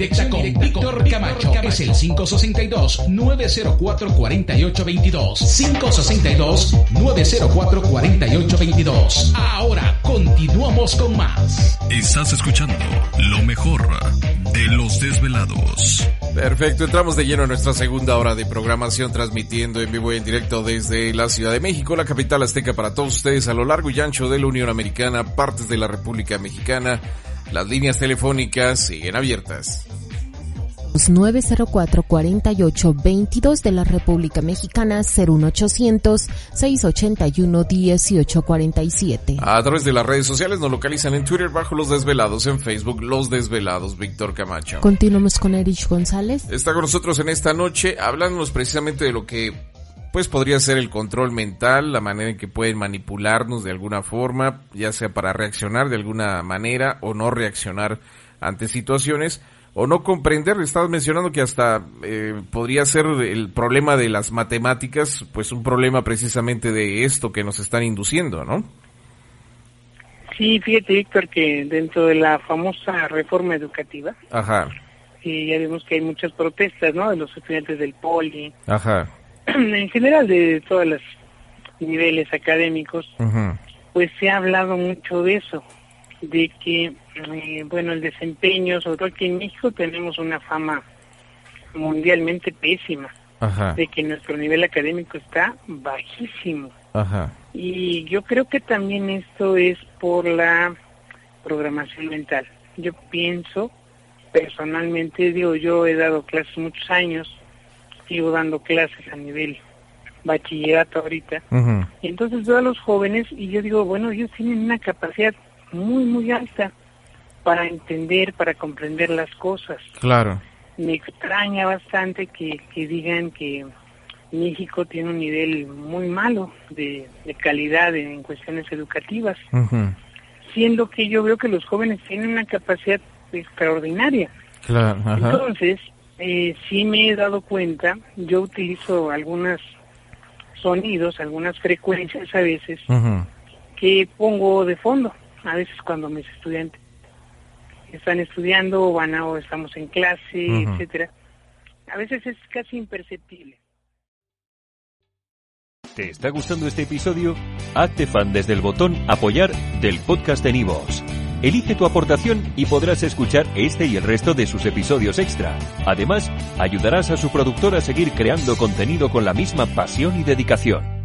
Directa con Víctor Camacho. Es el 562-904-4822. 562-904-4822. Ahora continuamos con más. Estás escuchando lo mejor de los desvelados. Perfecto, entramos de lleno en nuestra segunda hora de programación transmitiendo en vivo y en directo desde la Ciudad de México, la capital azteca para todos ustedes a lo largo y ancho de la Unión Americana, partes de la República Mexicana. Las líneas telefónicas siguen abiertas. 904-4822 de la República Mexicana 01800-681-1847. A través de las redes sociales nos localizan en Twitter bajo Los Desvelados, en Facebook Los Desvelados, Víctor Camacho. Continuamos con Erich González. Está con nosotros en esta noche hablándonos precisamente de lo que pues podría ser el control mental, la manera en que pueden manipularnos de alguna forma, ya sea para reaccionar de alguna manera o no reaccionar ante situaciones o no comprender. Estabas mencionando que hasta eh, podría ser el problema de las matemáticas, pues un problema precisamente de esto que nos están induciendo, ¿no? Sí, fíjate, Víctor, que dentro de la famosa reforma educativa, Ajá, y ya vemos que hay muchas protestas, ¿no? De los estudiantes del poli, ajá, en general de todos los niveles académicos, pues se ha hablado mucho de eso, de que, eh, bueno, el desempeño, sobre todo aquí en México, tenemos una fama mundialmente pésima, ajá, de que nuestro nivel académico está bajísimo. ajá, Y yo creo que también esto es por la programación mental. Yo pienso, personalmente, digo, yo he dado clases muchos años, sigo dando clases a nivel bachillerato ahorita, y entonces veo a los jóvenes y yo digo, bueno, ellos tienen una capacidad muy, muy alta para entender, para comprender las cosas. claro, Me extraña bastante que, que digan que México tiene un nivel muy malo de, de calidad en cuestiones educativas, siendo que yo veo que los jóvenes tienen una capacidad extraordinaria. claro, ajá, Entonces, eh, sí me he dado cuenta, yo utilizo algunos sonidos, algunas frecuencias a veces, que pongo de fondo, a veces cuando mis estudiantes están estudiando o van a, o estamos en clase, Ujú. etcétera. A veces es casi imperceptible. ¿Te está gustando este episodio? Hazte fan desde el botón Apoyar del podcast de Nivos. Elige tu aportación y podrás escuchar este y el resto de sus episodios extra. Además, ayudarás a su productor a seguir creando contenido con la misma pasión y dedicación.